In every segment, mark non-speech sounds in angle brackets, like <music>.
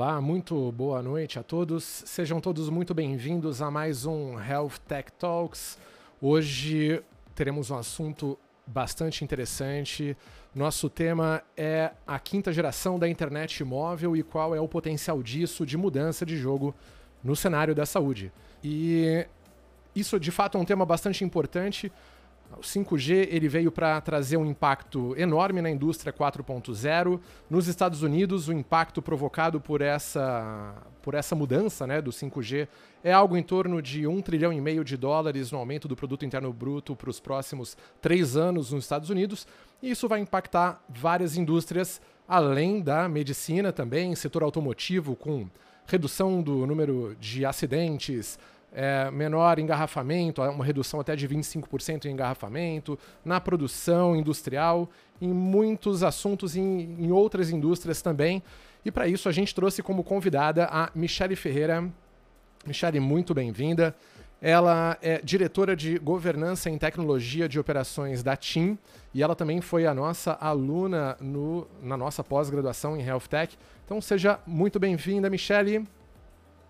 Olá, muito boa noite a todos. Sejam todos muito bem-vindos a mais um Health Tech Talks. Hoje teremos um assunto bastante interessante. Nosso tema é a quinta geração da internet móvel e qual é o potencial disso de mudança de jogo no cenário da saúde. E isso de fato é um tema bastante importante o 5G ele veio para trazer um impacto enorme na indústria 4.0. Nos Estados Unidos, o impacto provocado por essa, por essa mudança né, do 5G é algo em torno de um trilhão e meio de dólares no aumento do produto interno bruto para os próximos três anos nos Estados Unidos. E isso vai impactar várias indústrias, além da medicina também, setor automotivo com redução do número de acidentes, é, menor engarrafamento, uma redução até de 25% em engarrafamento, na produção industrial, em muitos assuntos em, em outras indústrias também. E para isso a gente trouxe como convidada a Michele Ferreira. Michele, muito bem-vinda. Ela é diretora de governança em tecnologia de operações da TIM e ela também foi a nossa aluna no, na nossa pós-graduação em Health Tech. Então seja muito bem-vinda, Michele.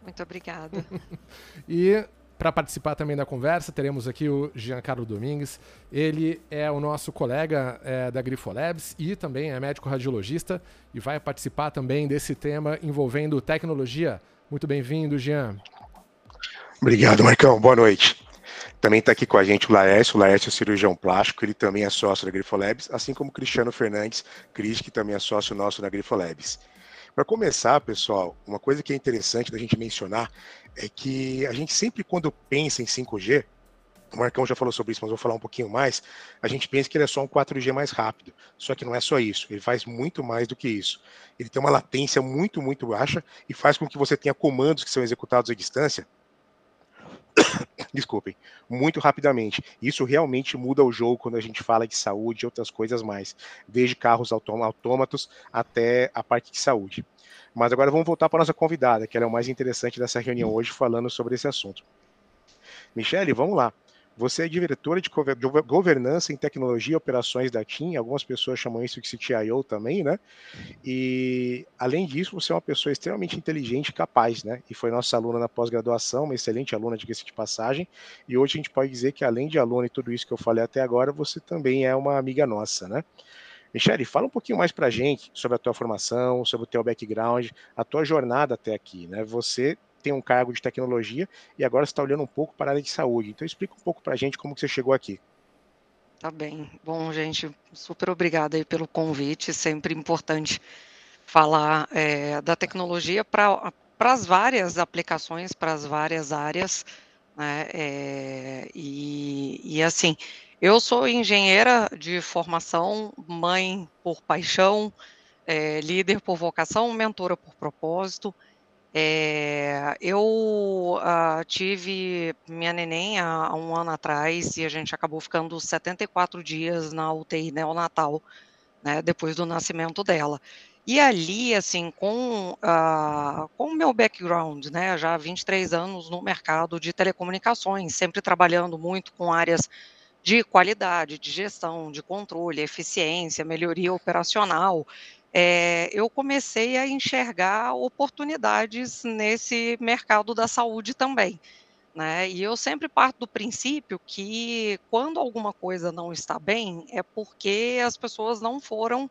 Muito obrigada. <laughs> e para participar também da conversa, teremos aqui o Giancarlo Domingues. Ele é o nosso colega é, da Grifolabs e também é médico radiologista e vai participar também desse tema envolvendo tecnologia. Muito bem-vindo, Jean. Obrigado, Marcão. Boa noite. Também está aqui com a gente o Laércio, o Laércio é cirurgião plástico, ele também é sócio da Grifolabs, assim como o Cristiano Fernandes, Cris, que também é sócio nosso da Grifolabs. Para começar, pessoal, uma coisa que é interessante da gente mencionar é que a gente sempre, quando pensa em 5G, o Marcão já falou sobre isso, mas vou falar um pouquinho mais. A gente pensa que ele é só um 4G mais rápido. Só que não é só isso. Ele faz muito mais do que isso. Ele tem uma latência muito, muito baixa e faz com que você tenha comandos que são executados à distância desculpem, muito rapidamente. Isso realmente muda o jogo quando a gente fala de saúde e outras coisas mais, desde carros autômatos até a parte de saúde. Mas agora vamos voltar para a nossa convidada, que é o mais interessante dessa reunião hoje, falando sobre esse assunto. Michele, vamos lá. Você é diretora de governança em tecnologia e operações da TIM, algumas pessoas chamam isso de CTIO também, né? E além disso, você é uma pessoa extremamente inteligente e capaz, né? E foi nossa aluna na pós-graduação, uma excelente aluna, diga-se de passagem. E hoje a gente pode dizer que além de aluna e tudo isso que eu falei até agora, você também é uma amiga nossa, né? Michele, fala um pouquinho mais para a gente sobre a tua formação, sobre o teu background, a tua jornada até aqui, né? Você tem um cargo de tecnologia e agora está olhando um pouco para a área de saúde. Então explica um pouco para a gente como que você chegou aqui. Tá bem. Bom, gente, super obrigada aí pelo convite. Sempre importante falar é, da tecnologia para as várias aplicações, para as várias áreas. Né? É, e, e assim, eu sou engenheira de formação, mãe por paixão, é, líder por vocação, mentora por propósito. É, eu uh, tive minha neném há, há, um ano atrás e a gente acabou ficando 74 dias na UTI neonatal, né, depois do nascimento dela. E ali, assim, com uh, o meu background, né, já há 23 anos no mercado de telecomunicações, sempre trabalhando muito com áreas de qualidade, de gestão, de controle, eficiência, melhoria operacional, é, eu comecei a enxergar oportunidades nesse mercado da saúde também. Né? E eu sempre parto do princípio que quando alguma coisa não está bem, é porque as pessoas não foram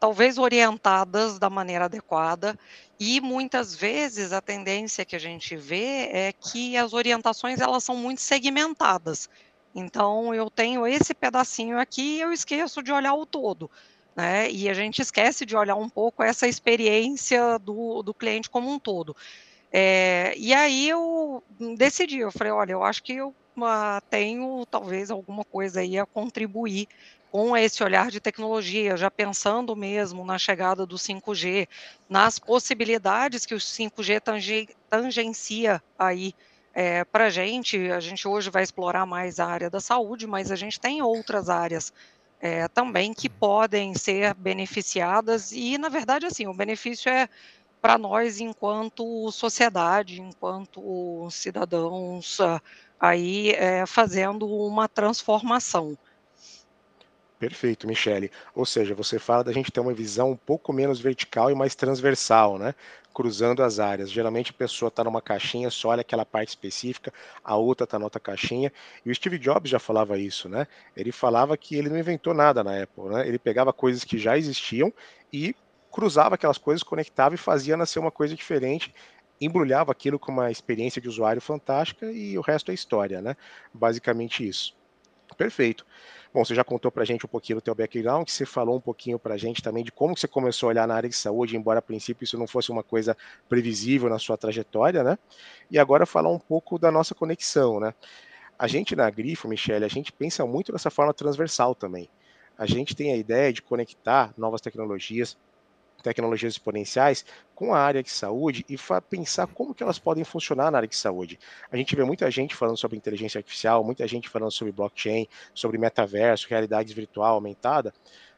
talvez orientadas da maneira adequada e muitas vezes a tendência que a gente vê é que as orientações elas são muito segmentadas. Então eu tenho esse pedacinho aqui e eu esqueço de olhar o todo né? E a gente esquece de olhar um pouco essa experiência do, do cliente como um todo. É, e aí eu decidi, eu falei, olha, eu acho que eu uh, tenho talvez alguma coisa aí a contribuir com esse olhar de tecnologia, já pensando mesmo na chegada do 5G, nas possibilidades que o 5G tange, tangencia aí é, para a gente. A gente hoje vai explorar mais a área da saúde, mas a gente tem outras áreas é, também que podem ser beneficiadas e, na verdade, assim, o benefício é para nós enquanto sociedade, enquanto cidadãos, aí é, fazendo uma transformação. Perfeito, Michele. Ou seja, você fala da gente ter uma visão um pouco menos vertical e mais transversal, né? Cruzando as áreas. Geralmente a pessoa está numa caixinha, só olha aquela parte específica, a outra está na outra caixinha. E o Steve Jobs já falava isso, né? Ele falava que ele não inventou nada na Apple, né? Ele pegava coisas que já existiam e cruzava aquelas coisas, conectava e fazia nascer uma coisa diferente embrulhava aquilo com uma experiência de usuário fantástica e o resto é história, né? Basicamente isso. Perfeito. Bom, você já contou para a gente um pouquinho do teu background, que você falou um pouquinho para a gente também de como você começou a olhar na área de saúde, embora a princípio isso não fosse uma coisa previsível na sua trajetória, né? E agora falar um pouco da nossa conexão, né? A gente na Grifo, Michele, a gente pensa muito dessa forma transversal também. A gente tem a ideia de conectar novas tecnologias, tecnologias exponenciais com a área de saúde e pensar como que elas podem funcionar na área de saúde. A gente vê muita gente falando sobre inteligência artificial, muita gente falando sobre blockchain, sobre metaverso, realidade virtual aumentada,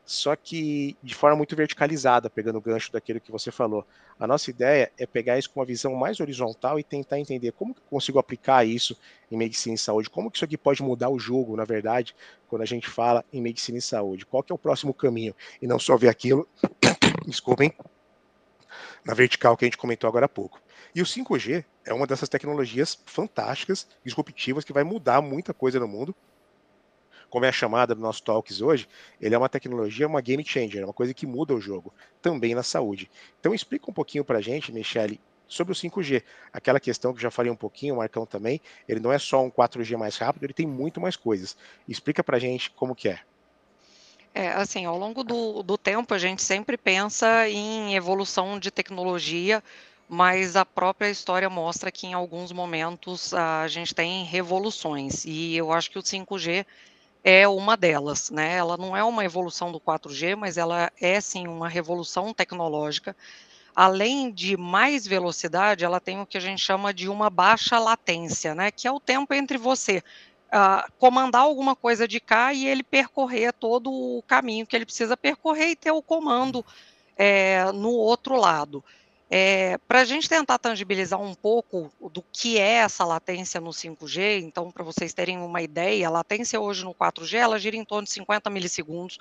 só que de forma muito verticalizada, pegando o gancho daquilo que você falou. A nossa ideia é pegar isso com uma visão mais horizontal e tentar entender como que eu consigo aplicar isso em medicina e saúde, como que isso aqui pode mudar o jogo, na verdade, quando a gente fala em medicina e saúde. Qual que é o próximo caminho? E não só ver aquilo desculpem, na vertical que a gente comentou agora há pouco. E o 5G é uma dessas tecnologias fantásticas, disruptivas, que vai mudar muita coisa no mundo. Como é a chamada do nosso Talks hoje, ele é uma tecnologia, uma game changer, uma coisa que muda o jogo, também na saúde. Então explica um pouquinho para a gente, Michele, sobre o 5G. Aquela questão que já falei um pouquinho, o Marcão também, ele não é só um 4G mais rápido, ele tem muito mais coisas. Explica para a gente como que é. É, assim, ao longo do, do tempo a gente sempre pensa em evolução de tecnologia, mas a própria história mostra que em alguns momentos a gente tem revoluções, e eu acho que o 5G é uma delas, né? Ela não é uma evolução do 4G, mas ela é sim uma revolução tecnológica. Além de mais velocidade, ela tem o que a gente chama de uma baixa latência, né? Que é o tempo entre você uh, comandar alguma coisa de cá e ele percorrer todo o caminho que ele precisa percorrer e ter o comando é, no outro lado. É, para a gente tentar tangibilizar um pouco do que é essa latência no 5G, então, para vocês terem uma ideia, a latência hoje no 4G ela gira em torno de 50 milissegundos.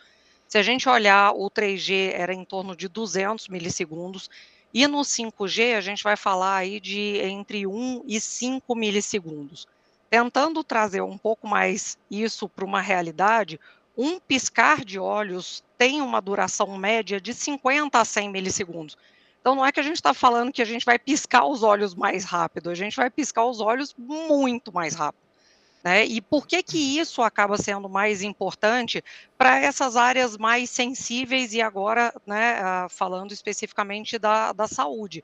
Se a gente olhar o 3G, era em torno de 200 milissegundos. E no 5G, a gente vai falar aí de entre 1 e 5 milissegundos tentando trazer um pouco mais isso para uma realidade, um piscar de olhos tem uma duração média de 50 a 100 milissegundos. Então não é que a gente está falando que a gente vai piscar os olhos mais rápido, a gente vai piscar os olhos muito mais rápido. Né? E por que que isso acaba sendo mais importante para essas áreas mais sensíveis e agora, né, ah, falando especificamente da, da saúde?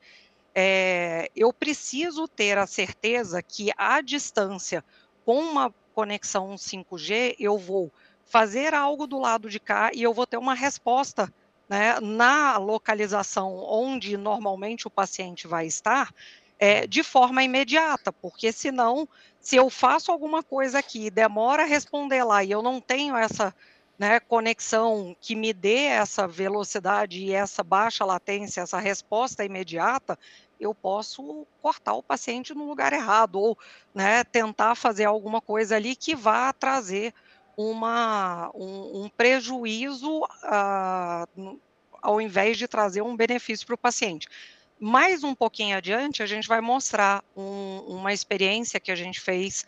É, eu preciso ter a certeza que à distância, com uma conexão 5G, eu vou fazer algo do lado de cá e eu vou ter uma resposta né, na localização onde normalmente o paciente vai estar, é, de forma imediata, porque senão, se eu faço alguma coisa aqui, demora a responder lá e eu não tenho essa né, conexão que me dê essa velocidade e essa baixa latência, essa resposta imediata, eu posso cortar o paciente no lugar errado ou né, tentar fazer alguma coisa ali que vá trazer uma, um, um prejuízo uh, ao invés de trazer um benefício para o paciente. Mais um pouquinho adiante, a gente vai mostrar um, uma experiência que a gente fez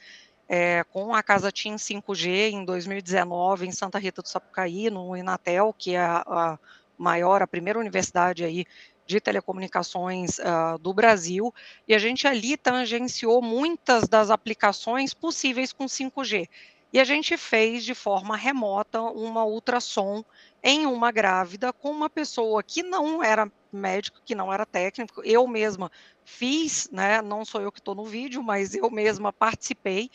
é, com a Casa TIM 5G em 2019 em Santa Rita do Sapucaí, no Inatel, que é a, a maior, a primeira universidade aí de telecomunicações uh, do Brasil, e a gente ali tangenciou muitas das aplicações possíveis com 5G. E a gente fez de forma remota uma ultrassom em uma grávida com uma pessoa que não era médico, que não era técnico. Eu mesma fiz, né? Não sou eu que estou no vídeo, mas eu mesma participei.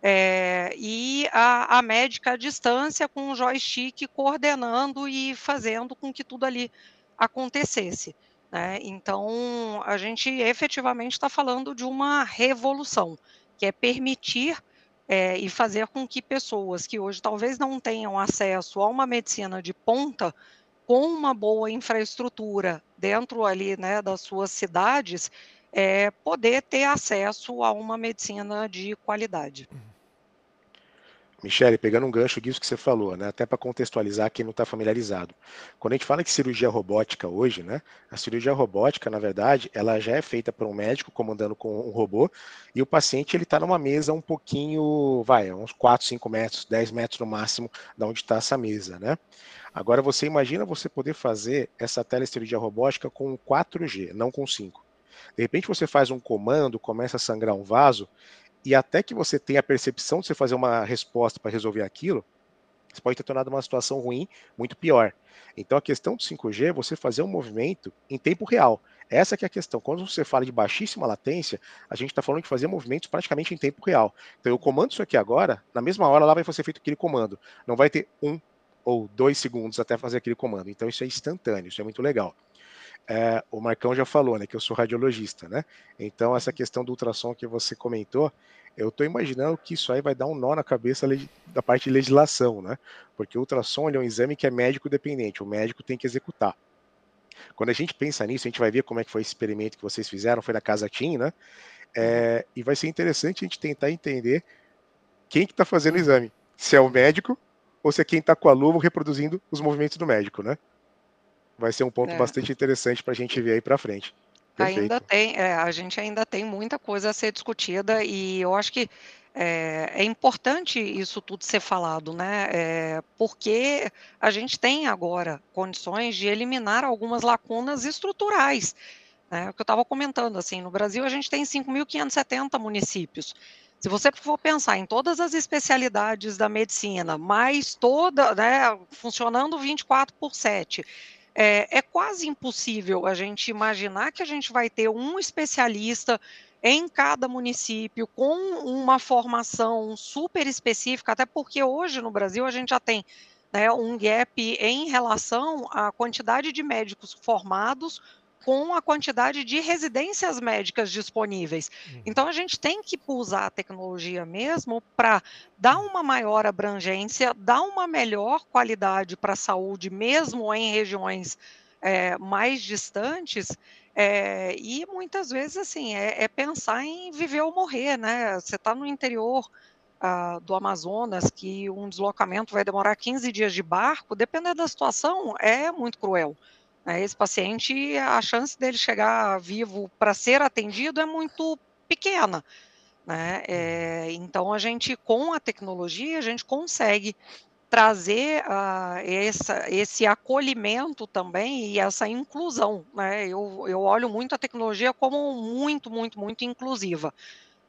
É, e a, a médica à distância com o joystick coordenando e fazendo com que tudo ali acontecesse. Né? Então, a gente efetivamente está falando de uma revolução, que é permitir é, e fazer com que pessoas que hoje talvez não tenham acesso a uma medicina de ponta, com uma boa infraestrutura dentro ali né, das suas cidades, é, poder ter acesso a uma medicina de qualidade. Michele, pegando um gancho disso que você falou, né? Até para contextualizar quem não está familiarizado. Quando a gente fala de cirurgia robótica hoje, né? A cirurgia robótica, na verdade, ela já é feita por um médico comandando com um robô e o paciente ele está numa mesa um pouquinho, vai, uns 4, 5 metros, 10 metros no máximo, da onde está essa mesa, né? Agora você imagina você poder fazer essa telecirurgia robótica com 4G, não com 5. De repente você faz um comando, começa a sangrar um vaso, e até que você tenha a percepção de você fazer uma resposta para resolver aquilo, você pode ter tornado uma situação ruim muito pior. Então a questão do 5G é você fazer um movimento em tempo real. Essa que é a questão. Quando você fala de baixíssima latência, a gente está falando de fazer movimentos praticamente em tempo real. Então eu comando isso aqui agora, na mesma hora lá vai ser feito aquele comando. Não vai ter um ou dois segundos até fazer aquele comando. Então isso é instantâneo, isso é muito legal é, o Marcão já falou, né, que eu sou radiologista, né? Então essa questão do ultrassom que você comentou, eu estou imaginando que isso aí vai dar um nó na cabeça da parte de legislação, né? Porque o ultrassom é um exame que é médico dependente, o médico tem que executar. Quando a gente pensa nisso, a gente vai ver como é que foi esse experimento que vocês fizeram, foi na Casa Tim, né? É, e vai ser interessante a gente tentar entender quem que está fazendo o exame. Se é o médico ou se é quem está com a luva reproduzindo os movimentos do médico, né? Vai ser um ponto é. bastante interessante para a gente ver aí para frente. Perfeito. Ainda tem, é, a gente ainda tem muita coisa a ser discutida e eu acho que é, é importante isso tudo ser falado, né? É, porque a gente tem agora condições de eliminar algumas lacunas estruturais. Né? O que eu estava comentando, assim, no Brasil a gente tem 5.570 municípios. Se você for pensar em todas as especialidades da medicina, mais toda, né, funcionando 24 por 7, é, é quase impossível a gente imaginar que a gente vai ter um especialista em cada município com uma formação super específica, até porque hoje no Brasil a gente já tem né, um gap em relação à quantidade de médicos formados com a quantidade de residências médicas disponíveis. Uhum. Então, a gente tem que usar a tecnologia mesmo para dar uma maior abrangência, dar uma melhor qualidade para a saúde, mesmo em regiões é, mais distantes. É, e muitas vezes, assim, é, é, pensar em viver ou morrer, né? Você está no interior uh, do Amazonas, que um deslocamento vai demorar 15 dias de barco, dependendo da situação, é muito cruel. Né? Esse paciente, a chance dele chegar vivo para ser atendido é muito pequena. Né? É, então, a gente, com a tecnologia, a gente consegue trazer uh, essa, esse acolhimento também e essa inclusão. Né? Eu, eu olho muito a tecnologia como muito, muito, muito inclusiva.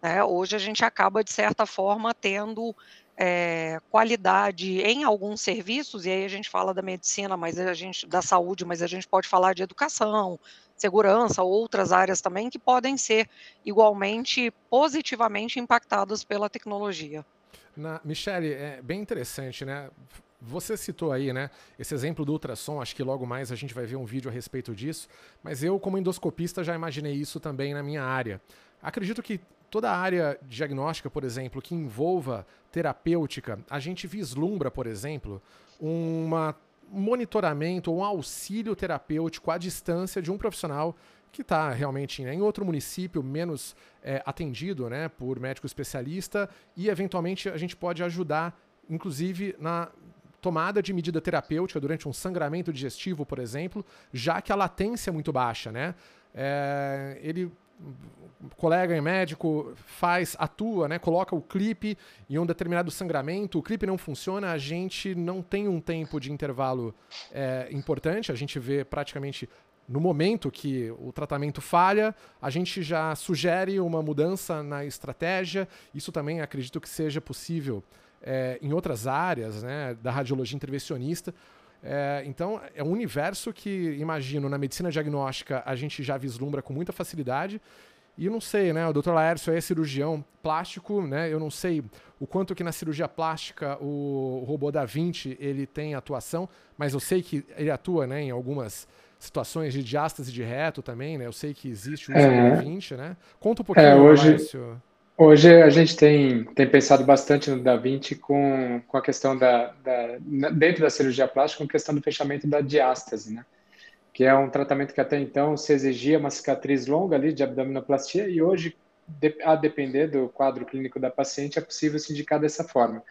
Né? Hoje a gente acaba, de certa forma, tendo é, qualidade em alguns serviços, e aí a gente fala da medicina, mas a gente da saúde, mas a gente pode falar de educação, segurança, outras áreas também que podem ser igualmente positivamente impactadas pela tecnologia. Na, Michele, é bem interessante, né? Você citou aí, né, esse exemplo do ultrassom, acho que logo mais a gente vai ver um vídeo a respeito disso, mas eu, como endoscopista, já imaginei isso também na minha área. Acredito que toda a área diagnóstica, por exemplo, que envolva terapêutica, a gente vislumbra, por exemplo, um monitoramento ou um auxílio terapêutico à distância de um profissional que está realmente em outro município menos é, atendido né, por médico especialista e eventualmente a gente pode ajudar, inclusive na tomada de medida terapêutica durante um sangramento digestivo, por exemplo, já que a latência é muito baixa, né? É, ele colega médico faz, atua, né, coloca o clipe em um determinado sangramento, o clipe não funciona, a gente não tem um tempo de intervalo é, importante, a gente vê praticamente no momento que o tratamento falha, a gente já sugere uma mudança na estratégia. Isso também acredito que seja possível é, em outras áreas né, da radiologia intervencionista. É, então, é um universo que, imagino, na medicina diagnóstica a gente já vislumbra com muita facilidade. E eu não sei, né? O Dr. Laércio é cirurgião plástico, né? Eu não sei o quanto que na cirurgia plástica o, robô da Vinci ele tem atuação, mas eu sei que ele atua, né, em algumas situações de diástase de reto também, né? Eu sei que existe o uso é, da Vinci, né? Conta um pouquinho, é, hoje, Laércio. Hoje a gente tem, tem pensado bastante no Da Vinci com, com a questão da, da, dentro da cirurgia plástica, com a questão do fechamento da diástase, né? Que é um tratamento que até então se exigia uma cicatriz longa ali de abdominoplastia e hoje, a depender do quadro clínico da paciente, é possível se indicar dessa forma.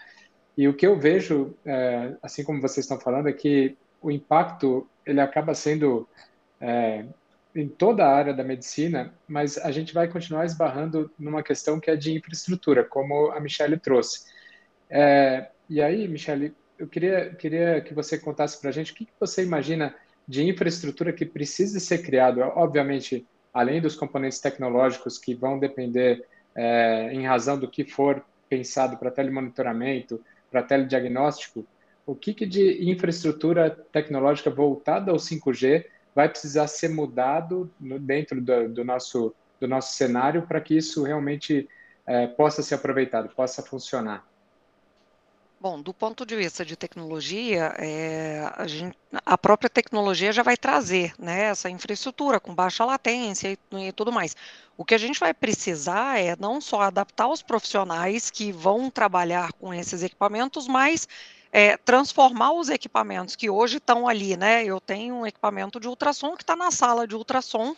E o que eu vejo, é, assim como vocês estão falando, é que o impacto ele acaba sendo é, em toda a área da medicina, mas a gente vai continuar esbarrando numa questão que é de infraestrutura, como a Michelle trouxe. É, e aí, Michelle, eu queria, queria que você contasse para a gente o que, que você imagina de infraestrutura que precisa ser criado. Obviamente, além dos componentes tecnológicos que vão depender é, em razão do que for pensado para telemonitoramento, para telediagnóstico, o que, que de infraestrutura tecnológica voltada ao 5G vai precisar ser mudado no, dentro do, do, nosso, do nosso cenário para que isso realmente é, possa ser aproveitado, possa funcionar? Bom, do ponto de vista de tecnologia, é, a, gente, a, própria tecnologia já vai trazer né, essa infraestrutura com baixa latência e, e, tudo mais. O que a gente vai precisar é não só adaptar os profissionais que vão trabalhar com esses equipamentos, mas é, transformar os equipamentos que hoje estão ali, né? Eu tenho um equipamento de ultrassom que está na sala de ultrassom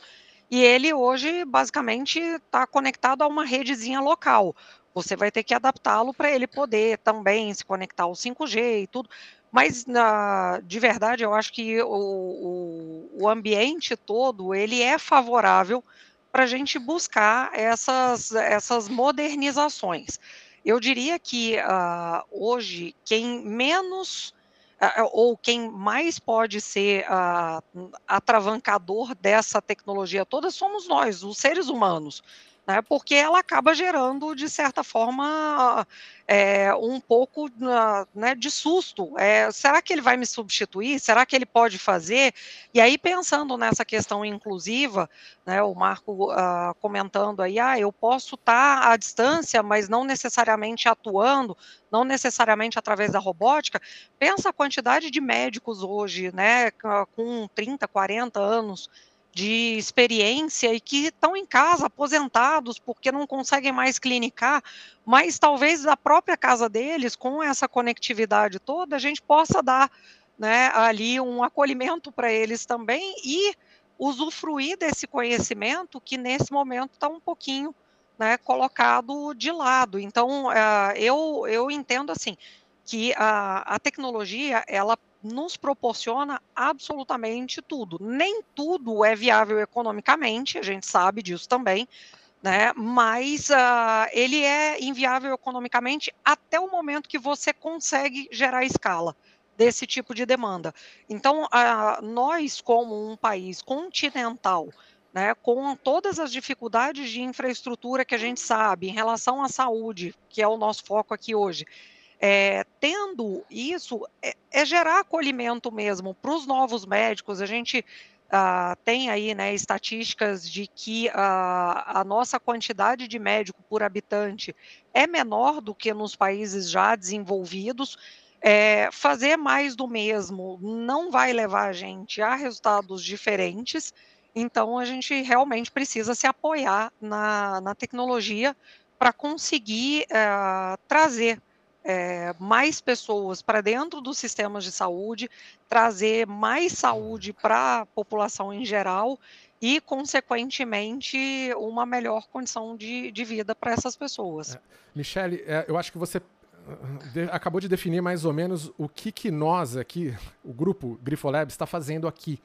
e ele hoje basicamente está conectado a uma redezinha local. Você vai ter que adaptá-lo para ele poder também se conectar ao 5G e tudo. Mas, na, de verdade, eu acho que o, o, o ambiente todo ele é favorável para a gente buscar essas, essas modernizações. Eu diria que uh, hoje quem menos uh, ou quem mais pode ser uh, atravancador dessa tecnologia toda somos nós, os seres humanos né, porque ela acaba gerando, de certa forma, é, um pouco né, de susto. É, será que ele vai me substituir? Será que ele pode fazer? E aí, pensando nessa questão inclusiva, né, o Marco uh, comentando aí, ah, eu posso estar tá à distância, mas não necessariamente atuando, não necessariamente através da robótica. Pensa a quantidade de médicos hoje, né, com 30, 40 anos, de experiência e que estão em casa, aposentados, porque não conseguem mais clinicar, mas talvez da própria casa deles, com essa conectividade toda, a gente possa dar né, ali um acolhimento para eles também e usufruir desse conhecimento que nesse momento está um pouquinho né, colocado de lado. Então, uh, eu, eu entendo assim que a, a tecnologia ela nos proporciona absolutamente tudo. Nem tudo é viável economicamente, a gente sabe disso também, né? Mas uh, ele é inviável economicamente até o momento que você consegue gerar escala desse tipo de demanda. Então, uh, nós, como um país continental, né, com todas as dificuldades de infraestrutura que a gente sabe em relação à saúde, que é o nosso foco aqui hoje, é, tendo isso, é, é, gerar acolhimento mesmo para os novos médicos. A gente ah, tem aí né, estatísticas de que a, a nossa quantidade de médico por habitante é menor do que nos países já desenvolvidos. É, fazer mais do mesmo não vai levar a gente a resultados diferentes, então a gente realmente precisa se apoiar na, na tecnologia para conseguir uh, trazer é, mais pessoas para dentro dos sistemas de saúde, trazer mais saúde para a população em geral e, consequentemente, uma melhor condição de, de vida para essas pessoas. É. Michele, é, eu acho que você de, acabou de definir mais ou menos o que, que nós aqui, o grupo Grifolab, está fazendo aqui.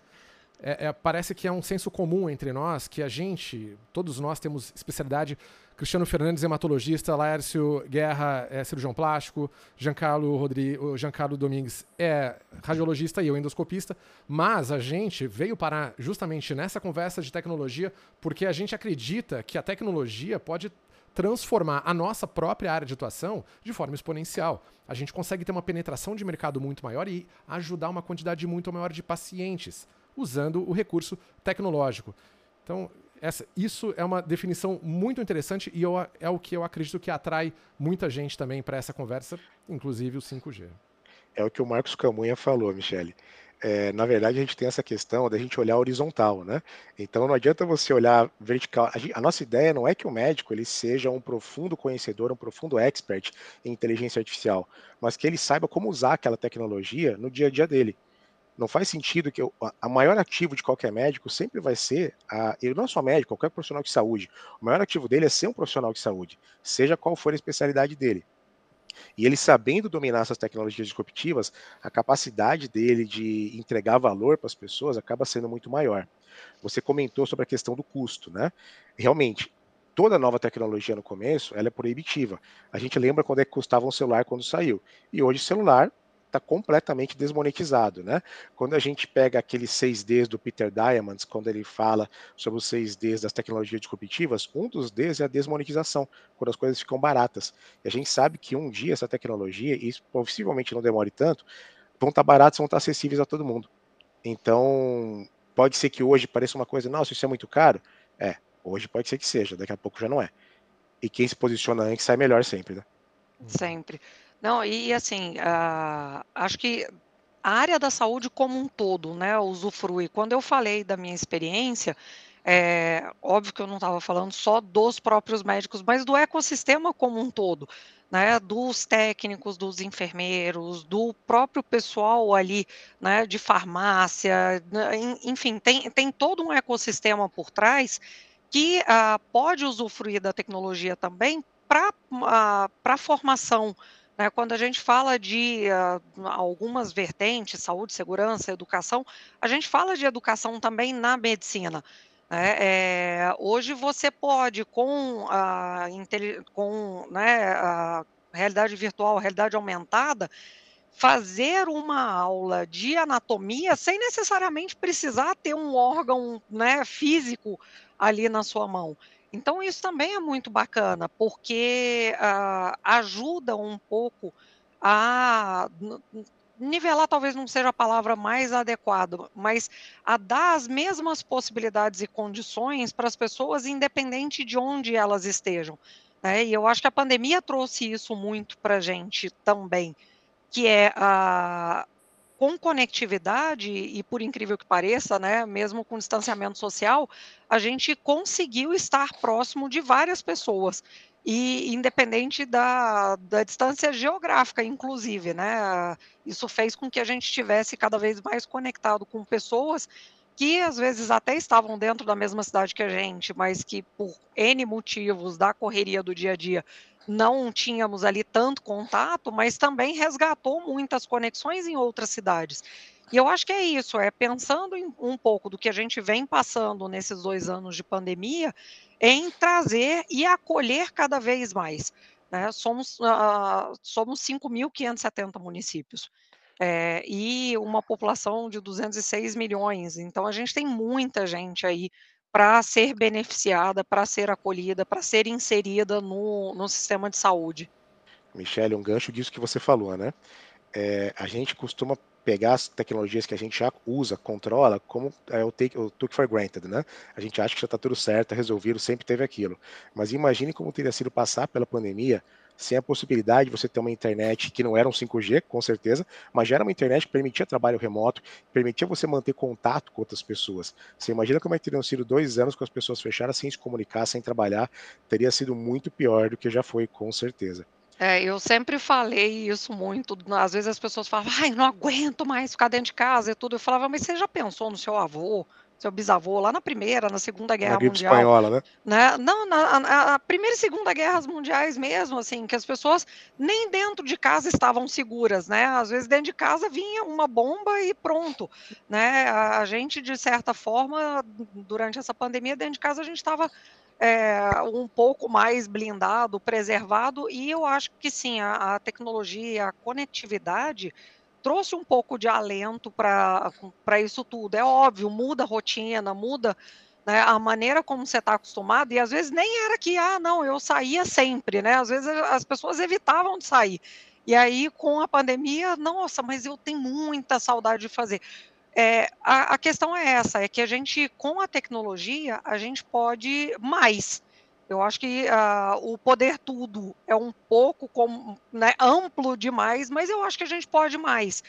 É, é, parece que é um senso comum entre nós que a gente, todos nós temos especialidade Cristiano Fernandes, hematologista, Laércio Guerra é cirurgião plástico, Giancarlo, Rodrigo, Giancarlo Domingues é radiologista e eu endoscopista, mas a gente veio parar justamente nessa conversa de tecnologia porque a gente acredita que a tecnologia pode transformar a nossa própria área de atuação de forma exponencial. A gente consegue ter uma penetração de mercado muito maior e ajudar uma quantidade muito maior de pacientes usando o recurso tecnológico. Então, essa, isso é uma definição muito interessante e eu, é o que eu acredito que atrai muita gente também para essa conversa, inclusive o 5G. É o que o Marcos Camunha falou, Michele. É, na verdade, a gente tem essa questão da gente olhar horizontal, né? Então não adianta você olhar vertical. A, gente, a, nossa ideia não é que o médico ele seja um profundo conhecedor, um profundo expert em inteligência artificial, mas que ele saiba como usar aquela tecnologia no dia a dia dele. Não faz sentido que a maior ativo de qualquer médico sempre vai ser, a, ele não só médico, qualquer profissional de saúde. O maior ativo dele é ser um profissional de saúde, seja qual for a especialidade dele. E ele sabendo dominar essas tecnologias disruptivas, a capacidade dele de entregar valor para as pessoas acaba sendo muito maior. Você comentou sobre a questão do custo, né? Realmente, toda nova tecnologia no começo, ela é proibitiva. A gente lembra quando é que custava um celular quando saiu. E hoje celular está completamente desmonetizado, né? Quando a gente pega aqueles 6Ds do Peter Diamandis, quando ele fala sobre os 6Ds das tecnologias disruptivas, um dos Ds é a desmonetização, quando as coisas ficam baratas. E a gente sabe que um dia essa tecnologia, e possivelmente não demore tanto, vão estar tá baratas, vão estar tá acessíveis a todo mundo. Então, pode ser que hoje pareça uma coisa, nossa, isso é muito caro. É, hoje pode ser que seja, daqui a pouco já não é. E quem se posiciona antes sai melhor sempre, né? Sempre. Não, e assim, uh, acho que a área da saúde como um todo, né, usufrui. Quando eu falei da minha experiência, é óbvio que eu não estava falando só dos próprios médicos, mas do ecossistema como um todo, né, dos técnicos, dos enfermeiros, do próprio pessoal ali, né, de farmácia, né, enfim, tem, tem todo um ecossistema por trás que uh, pode usufruir da tecnologia também para uh, a formação né, quando a gente fala de uh, algumas vertentes, saúde, segurança, educação, a gente fala de educação também na medicina. Né, é, hoje você pode, com a, com, né, a realidade virtual, realidade aumentada, fazer uma aula de anatomia sem necessariamente precisar ter um órgão né, físico ali na sua mão. Então, isso também é muito bacana, porque uh, ajuda um pouco a nivelar talvez não seja a palavra mais adequada, mas a dar as mesmas possibilidades e condições para as pessoas, independente de onde elas estejam. Né? E eu acho que a pandemia trouxe isso muito para a gente também, que é a, com conectividade, e por incrível que pareça, né, mesmo com distanciamento social, a gente conseguiu estar próximo de várias pessoas. E independente da, da distância geográfica, inclusive, né? Isso fez com que a gente estivesse cada vez mais conectado com pessoas que às vezes até estavam dentro da mesma cidade que a gente, mas que por N motivos da correria do dia a dia não tínhamos ali tanto contato, mas também resgatou muitas conexões em outras cidades. E eu acho que é isso, é pensando em um pouco do que a gente vem passando nesses dois anos de pandemia, em trazer e acolher cada vez mais. Né? Somos, uh, somos 5.570 municípios. É, e uma população de 206 milhões. Então, a gente tem muita gente aí para ser beneficiada, para ser acolhida, para ser inserida no, no sistema de saúde. Michele, um gancho disso que você falou, né? É, a gente costuma pegar as tecnologias que a gente já usa, controla, como é o, take, o took for granted, né? A gente acha que já está tudo certo, resolvido, sempre teve aquilo. Mas imagine como teria sido passar pela pandemia sem a possibilidade de você ter uma internet que não era um 5G, com certeza, mas já era uma internet que permitia trabalho remoto, permitia você manter contato com outras pessoas. Você imagina como é que teriam sido dois anos com as pessoas fechadas sem se comunicar, sem trabalhar, teria sido muito pior do que já foi, com certeza. É, eu sempre falei isso muito. Às vezes as pessoas falavam, ai, não aguento mais ficar dentro de casa e tudo. Eu falava, mas você já pensou no seu avô, seu bisavô, lá na Primeira, na Segunda Guerra na Mundial. Espanhola, né? né? Não, na, na, na, Primeira e Segunda Guerras Mundiais mesmo, assim, que as pessoas nem dentro de casa estavam seguras, né? Às vezes dentro de casa vinha uma bomba e pronto, né? A, gente, de certa forma, durante essa pandemia, dentro de casa a gente estava é, um pouco mais blindado, preservado, e eu acho que sim, a, a tecnologia, a conectividade trouxe um pouco de alento para isso tudo. É óbvio, muda a rotina, muda né, a maneira como você está acostumado, e às vezes nem era que, ah, não, eu saía sempre, né? Às vezes as pessoas evitavam de sair. E aí, com a pandemia, nossa, mas eu tenho muita saudade de fazer. É, a, a questão é essa, é que a gente, com a tecnologia, a gente pode mais. Eu acho que uh, o poder tudo é um pouco com, né, amplo demais, mas eu acho que a gente pode mais.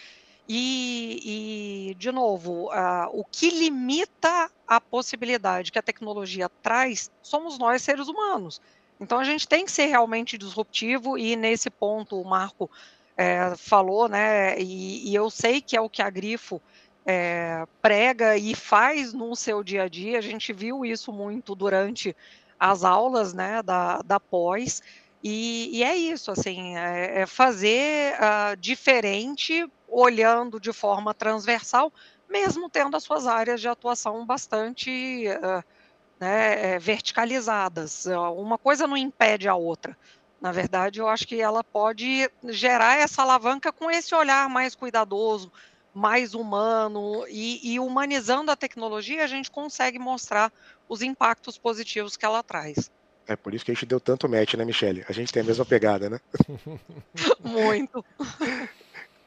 E, e de novo, uh, o que limita a possibilidade que a tecnologia traz somos nós, seres humanos. Então a gente tem que ser realmente disruptivo, e nesse ponto o Marco é, falou, né? E, e, eu sei que é o que a Grifo é, prega e faz no seu dia a dia. A gente viu isso muito durante as aulas né, da, da pós. E, e é isso, assim, é, é fazer uh, diferente, olhando de forma transversal, mesmo tendo as suas áreas de atuação bastante uh, né, verticalizadas. Uma coisa não impede a outra. Na verdade, eu acho que ela pode gerar essa alavanca com esse olhar mais cuidadoso, mais humano e, e, humanizando a tecnologia, a gente consegue mostrar os impactos positivos que ela traz. É por isso que a gente deu tanto match, né, Michele? A gente tem a mesma pegada, né? <laughs> <laughs> Muito.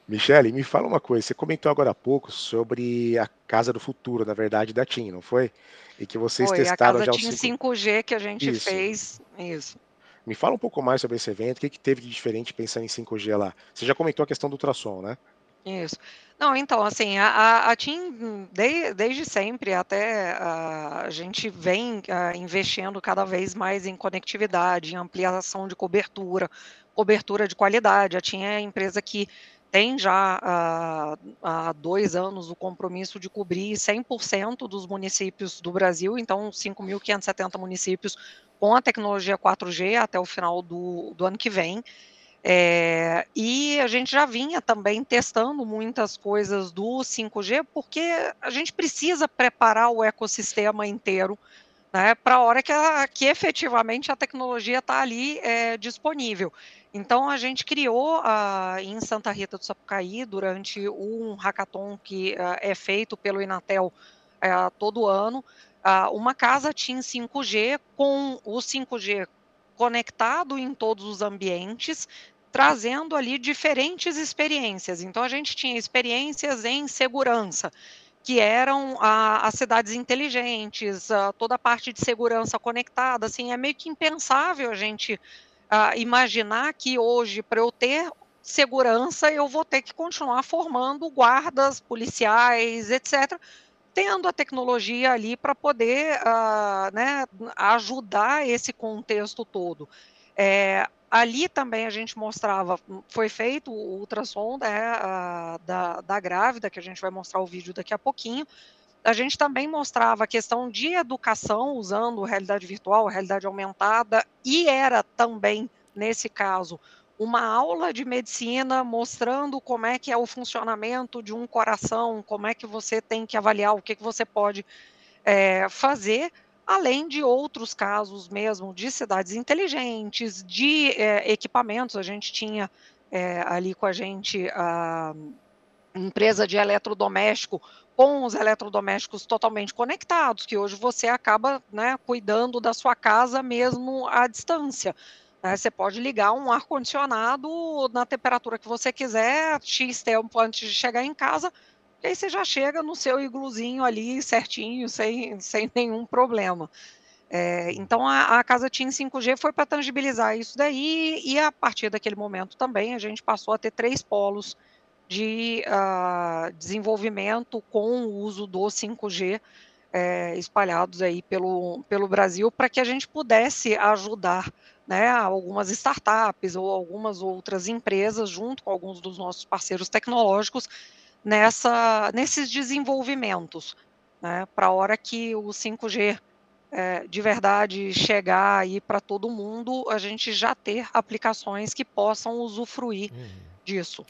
Michele, me fala uma coisa. Você comentou agora há pouco sobre a casa do futuro, na verdade, da TIM, não foi? E que vocês foi, testaram a já TIM 5... 5G que a gente isso. fez. Isso. Me fala um pouco mais sobre esse evento, o que, que teve de diferente pensando em 5G lá? Você já comentou a questão do ultrassom, né? Isso. Não, então, assim, a, a TIM, de, desde sempre, até a, a gente vem a, investindo cada vez mais em conectividade, em ampliação de cobertura, cobertura de qualidade. A TIM é a empresa que tem já há dois anos o compromisso de cobrir 100% dos municípios do Brasil, então 5.570 municípios com a tecnologia 4G até o final do, do ano que vem. É, e a gente já vinha também testando muitas coisas do 5G, porque a gente precisa preparar o ecossistema inteiro né, para a hora que, a, que efetivamente a tecnologia está ali é, disponível. Então, a gente criou uh, em Santa Rita do Sapucaí, durante um hackathon que uh, é feito pelo Inatel uh, todo ano, uma casa TIM 5G com o 5G conectado em todos os ambientes, trazendo ali diferentes experiências. Então, a gente tinha experiências em segurança, que eram as cidades inteligentes, toda a parte de segurança conectada. Assim, é meio que impensável a gente imaginar que hoje, para eu ter segurança, eu vou ter que continuar formando guardas, policiais, etc., tendo a tecnologia ali para poder né, ajudar esse contexto todo. É, ali também a gente mostrava, foi feito o ultrassom né, uh, da, da grávida, que a gente vai mostrar o vídeo daqui a pouquinho, a gente também mostrava a questão de educação usando realidade virtual, realidade aumentada, e era também, nesse caso, uma aula de medicina mostrando como é que é o funcionamento de um coração, como é que você tem que avaliar, o que, que você pode é, fazer, além de outros casos mesmo de cidades inteligentes, de é, equipamentos. A gente tinha é, ali com a gente a empresa de eletrodoméstico com os eletrodomésticos totalmente conectados, que hoje você acaba né, cuidando da sua casa mesmo à distância. Né? Você pode ligar um ar-condicionado na temperatura que você quiser, X tempo antes de chegar em casa, e aí você já chega no seu igluzinho ali certinho, sem, <laughs> sem nenhum problema. É, então a, a, casa TIM 5G foi para tangibilizar isso daí, e a partir daquele momento também a gente passou a ter três polos de uh, desenvolvimento com o uso do 5G é, espalhados aí pelo, pelo Brasil para que a gente pudesse ajudar né, algumas startups ou algumas outras empresas, junto com alguns dos nossos parceiros tecnológicos, nessa, nesses desenvolvimentos, né, para a hora que o 5G é, de verdade chegar aí para todo mundo, a gente já ter aplicações que possam usufruir uhum. disso.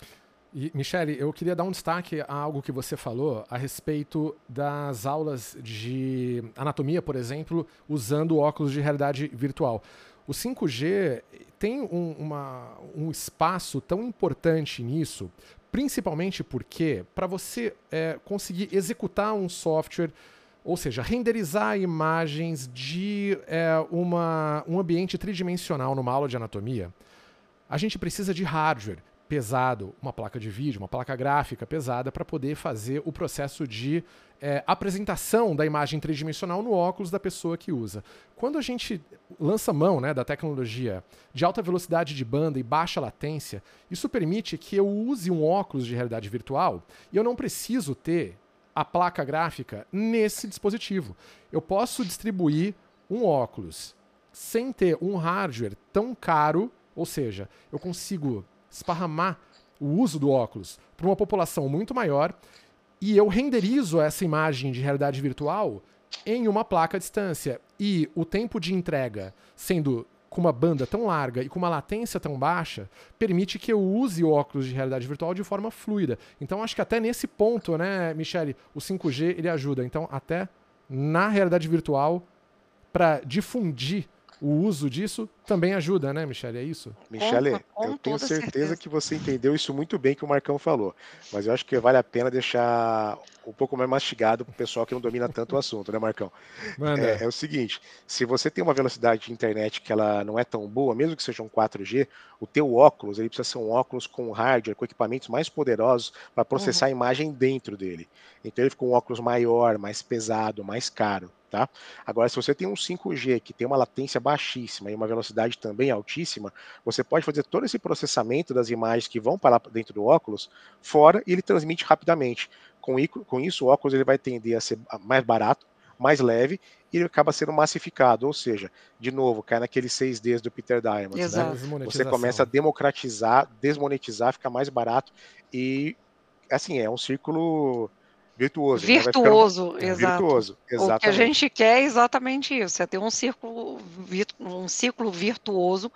E, Michele, eu queria dar um destaque a algo que você falou a respeito das aulas de anatomia, por exemplo, usando óculos de realidade virtual. O 5G tem um, uma, um espaço tão importante nisso, principalmente porque, para você é, conseguir executar um software, ou seja, renderizar imagens de é, uma, um ambiente tridimensional numa aula de anatomia, a gente precisa de hardware pesado, uma placa de vídeo, uma placa gráfica pesada, para poder fazer o processo de é, apresentação da imagem tridimensional no óculos da pessoa que usa. Quando a gente lança mão né, da tecnologia de alta velocidade de banda e baixa latência, isso permite que eu use um óculos de realidade virtual e eu não preciso ter a placa gráfica nesse dispositivo. Eu posso distribuir um óculos sem ter um hardware tão caro, ou seja, eu consigo esparramar o uso do óculos para uma população muito maior e eu renderizo essa imagem de realidade virtual em uma placa à distância. E o tempo de entrega sendo com uma banda tão larga e com uma latência tão baixa, permite que eu use óculos de realidade virtual de forma fluida. Então acho que até nesse ponto, né, Michele, o 5G ele ajuda. Então até na realidade virtual para difundir o uso disso também ajuda, né, Michele? É isso? Michele, eu tenho certeza, certeza, que você entendeu isso muito bem que o Marcão falou. Mas eu acho que vale a pena deixar um pouco mais mastigado para o pessoal que não domina tanto o assunto, né, Marcão? É, é, o seguinte: se você tem uma velocidade de internet que ela não é tão boa, mesmo que seja um 4G, o teu óculos ele precisa ser um óculos com hardware, com equipamentos mais poderosos para processar uhum. a imagem dentro dele. Então ele fica um óculos maior, mais pesado, mais caro. Tá? Agora, se você tem um 5G que tem uma latência baixíssima e uma velocidade também altíssima, você pode fazer todo esse processamento das imagens que vão para dentro do óculos fora e ele transmite rapidamente. Com, com isso, o óculos ele vai tender a ser mais barato, mais leve e ele acaba sendo massificado, ou seja, de novo, cai naqueles 6Ds do Peter Diamond. Né? Você começa a democratizar, desmonetizar, fica mais barato e assim, é um círculo Virtuoso. Virtuoso, né? exato. Virtuoso, exatamente. O que a gente quer é exatamente isso, é ter um círculo, um ciclo virtuoso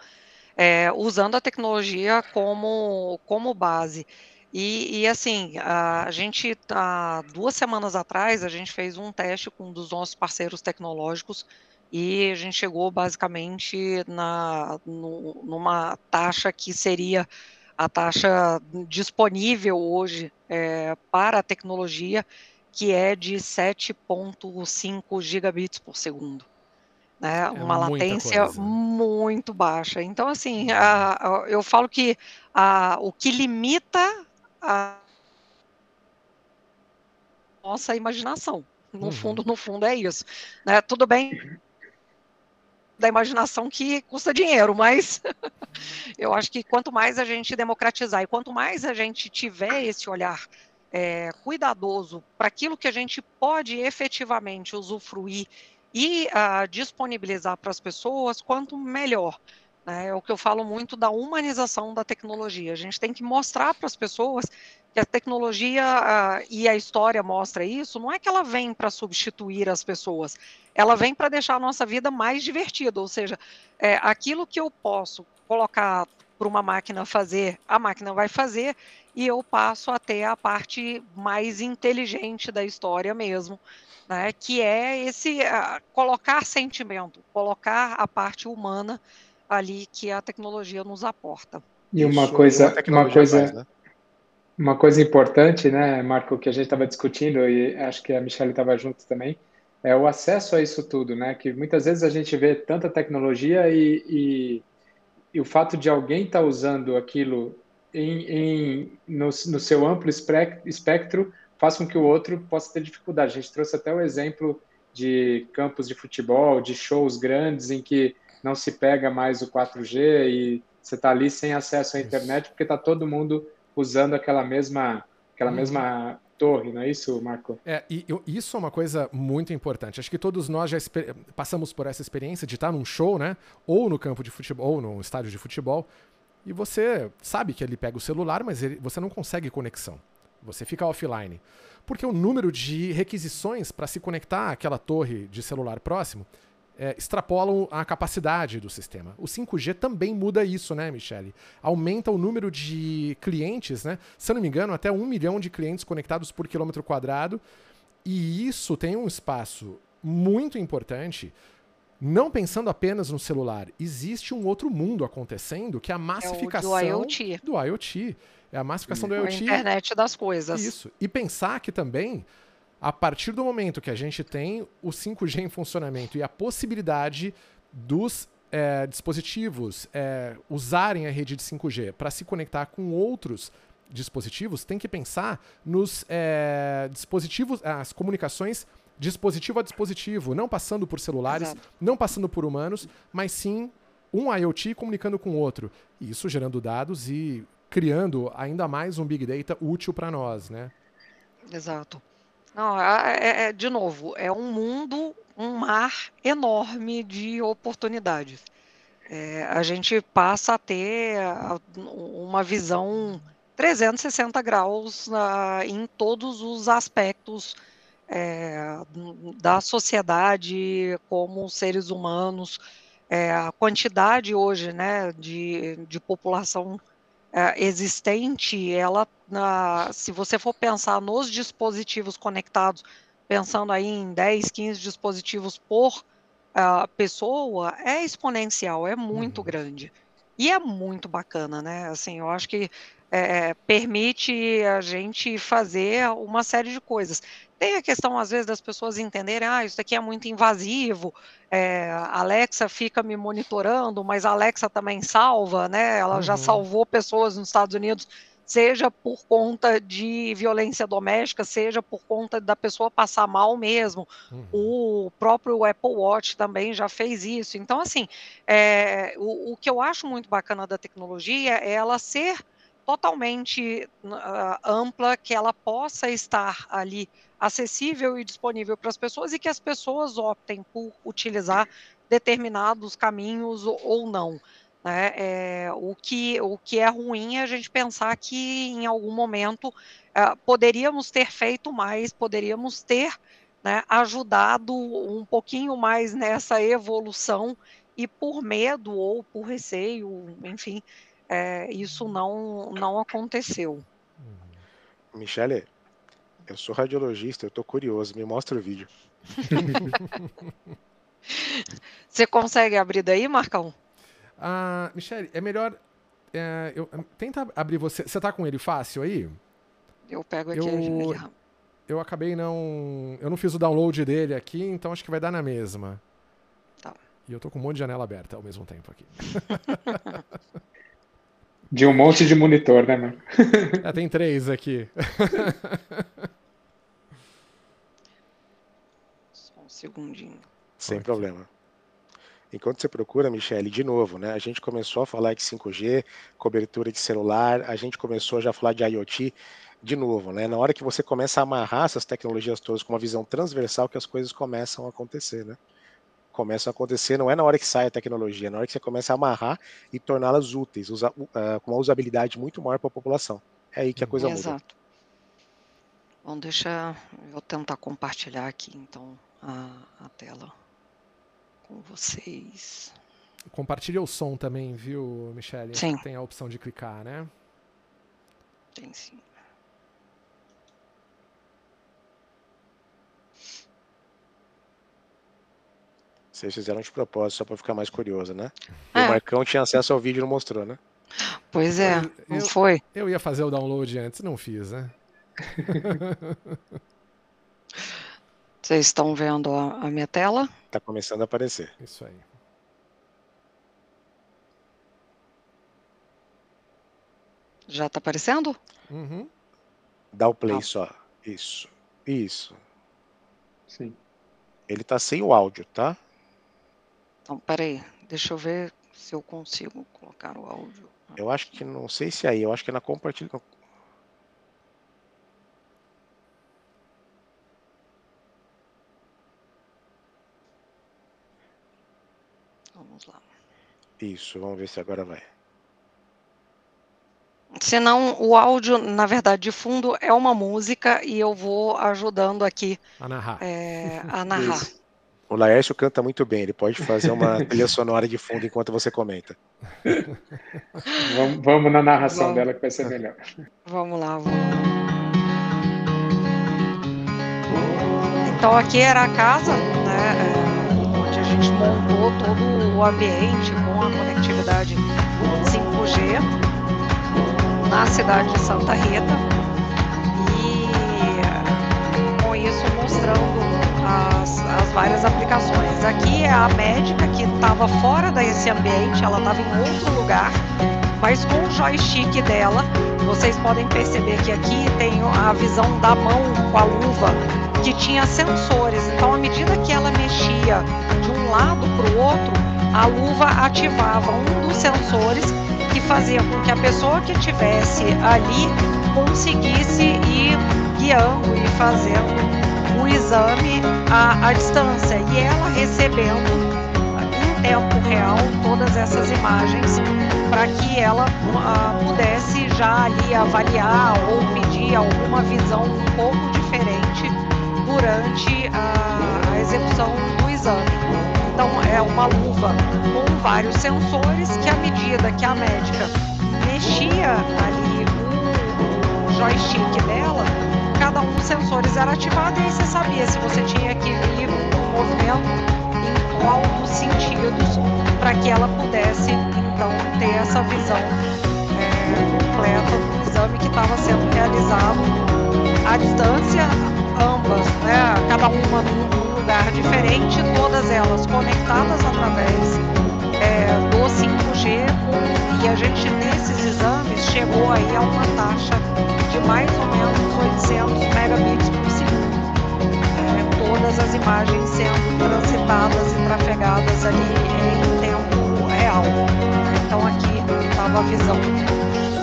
é, usando a tecnologia como, como base. E, e, assim, a gente, há duas semanas atrás, a gente fez um teste com um dos nossos parceiros tecnológicos e a gente chegou basicamente na, no, numa taxa que seria a taxa disponível hoje é, para a tecnologia, que é de 7,5 gigabits por segundo. Né? É uma latência coisa. muito baixa. Então, assim, a, a, eu falo que a, o que limita a nossa imaginação. No uhum. fundo, no fundo é isso. Né? Tudo bem da imaginação que custa dinheiro, mas <laughs> eu acho que quanto mais a gente democratizar e quanto mais a gente tiver esse olhar é, cuidadoso para aquilo que a gente pode efetivamente usufruir e uh, disponibilizar para as pessoas, quanto melhor. Né? É o que eu falo muito da humanização da tecnologia. A gente tem que mostrar para as pessoas que a tecnologia e a história mostra isso, não é que ela vem para substituir as pessoas, ela vem para deixar a nossa vida mais divertida, ou seja, é, aquilo que eu posso colocar para uma máquina fazer, a máquina vai fazer, e eu passo a ter a parte mais inteligente da história mesmo, né, que é esse uh, colocar sentimento, colocar a parte humana ali que a tecnologia nos aporta. E uma Isso, coisa, uma coisa, faz, né? uma coisa importante, né, Marco, que a gente estava discutindo e acho que a Michelle estava junto também, é o acesso a isso tudo, né? Que muitas vezes a gente vê tanta tecnologia e, e, e o fato de alguém estar tá usando aquilo em, em no, no, seu amplo espectro faz com que o outro possa ter dificuldade. A gente trouxe até o exemplo de campos de futebol, de shows grandes em que não se pega mais o 4G e você está ali sem acesso à internet porque está todo mundo usando aquela mesma, aquela uhum. mesma torre, não é isso, Marco? É, e eu, isso é uma coisa muito importante. Acho que todos nós já passamos por essa experiência de estar num show, né? Ou no campo de futebol, ou no estádio de futebol, e você sabe que ele pega o celular, mas ele, você não consegue conexão. Você fica offline. Porque o número de requisições para se conectar àquela torre de celular próximo é, extrapolam a capacidade do sistema. O 5G também muda isso, né, Michele? Aumenta o número de clientes, né? Se eu não me engano, até um milhão de clientes conectados por quilômetro quadrado. E isso tem um espaço muito importante. Não pensando apenas no celular, existe um outro mundo acontecendo que é a massificação é do IoT. Do IoT. É a massificação do IoT. A internet das coisas. Isso. E pensar que também a partir do momento que a gente tem o 5G em funcionamento e a possibilidade dos é, dispositivos é, usarem a rede de 5G para se conectar com outros dispositivos, tem que pensar nos é, dispositivos, as comunicações dispositivo a dispositivo, não passando por celulares, Exato. não passando por humanos, mas sim um IoT comunicando com o outro. E isso gerando dados e criando ainda mais um Big Data útil para nós, né? Exato. Não, é, é, é, de novo, é um mundo, um mar enorme de oportunidades. É, a gente passa a ter uma visão 360 graus na, em todos os aspectos é, da sociedade, como seres humanos, é, a quantidade hoje né, de, de população existente, ela, se você for pensar nos dispositivos conectados, pensando aí em 10, 15 dispositivos por uh, pessoa, é exponencial, é muito uhum. grande. E é muito bacana, né? Assim, eu acho que é, permite a gente fazer uma série de coisas. Tem a questão, às vezes, das pessoas entenderem, ah, isso aqui é muito invasivo, é, a Alexa fica me monitorando, mas a Alexa também salva, né? Ela uhum. já salvou pessoas nos Estados Unidos seja por conta de violência doméstica, seja por conta da pessoa passar mal mesmo. Uhum. O próprio Apple Watch também já fez isso. Então, assim, é, o, o, que eu acho muito bacana da tecnologia é ela ser totalmente uh, ampla, que ela possa estar ali acessível e disponível para as pessoas e que as pessoas optem por utilizar determinados caminhos ou, não. Né? É, o, que, o que é ruim é a gente pensar que em algum momento é, poderíamos ter feito mais, poderíamos ter né, ajudado um pouquinho mais nessa evolução e por medo ou por receio, enfim, é, isso não, não aconteceu. Michele, eu sou radiologista, eu estou curioso, me mostra o vídeo. <laughs> Você consegue abrir daí, Marcão? Ah, Michele, é melhor. É, eu, tenta abrir você. Você tá com ele fácil aí? Eu pego aqui eu, eu acabei não. Eu não fiz o download dele aqui, então acho que vai dar na mesma. Tá. E eu tô com um monte de janela aberta ao mesmo tempo aqui. <laughs> De um monte de monitor, né, mano? É, <laughs> tem três aqui. <laughs> Só um segundinho. Sem problema. Enquanto você procura, Michele, de novo, né? A gente começou a falar de 5G, cobertura de celular, a gente começou já a falar de IoT de novo, né? Na hora que você começa a amarrar essas tecnologias todas com uma visão transversal que as coisas começam a acontecer, né? Começam a acontecer, não é na hora que sai a tecnologia, é na hora que você começa a amarrar e torná-las úteis, usa, uh, com uma usabilidade muito maior para a população. É aí que a coisa Exato. muda. Exato. Bom, deixa eu tentar compartilhar aqui então a, a tela com vocês. Compartilha o som também, viu, Michelle? Sim. Tem a opção de clicar, né? Tem sim. Vocês fizeram de propósito, só para ficar mais curioso, né? É. O Marcão tinha acesso ao vídeo e não mostrou, né? Pois é, eu, não foi? Eu ia fazer o download antes, não fiz, né? <laughs> Vocês estão vendo a, a minha tela? Está começando a aparecer. Isso aí. Já está aparecendo? Uhum. Dá o play ah. só. Isso. Isso. Sim. Ele está sem o áudio, tá? Então, peraí. Deixa eu ver se eu consigo colocar o áudio. Eu acho que, não sei se é aí, eu acho que é na compartilha, Isso, vamos ver se agora vai. Senão, o áudio, na verdade, de fundo é uma música e eu vou ajudando aqui a narrar. É, a narrar. Isso. O Laércio canta muito bem, ele pode fazer uma <laughs> trilha sonora de fundo enquanto você comenta. vamos, vamos, na narração vamos. dela que vai ser melhor. Vamos lá, vamos. Então aqui era a casa, né, é, onde a gente montou todo o ambiente com a conectividade 5G na cidade de Santa Rita várias aplicações. Aqui é a médica que estava fora desse ambiente, ela estava em outro lugar, mas com o joystick dela, vocês podem perceber que aqui tem a visão da mão com a luva que tinha sensores. Então, à medida que ela mexia de um lado para o outro, a luva ativava um dos sensores que fazia com que a pessoa que estivesse ali conseguisse ir guiando e fazendo o exame à, à distância e ela recebendo em tempo real todas essas imagens para que ela uh, pudesse já ali avaliar ou pedir alguma visão um pouco diferente durante a, a execução do exame. Então é uma luva com vários sensores que à medida que a médica mexia ali o joystick dela, cada um dos sensores era ativado e aí você sabia se você tinha que ir um movimento em qual dos sentidos para que ela pudesse então ter essa visão é, completa do exame que estava sendo realizado à distância, ambas, né, cada uma num lugar diferente, todas elas conectadas através é, do 5G e a gente nesses exames chegou aí a uma taxa de mais ou menos 800 megabits por segundo. É, todas as imagens sendo transitadas e trafegadas ali em tempo real. Então aqui estava a visão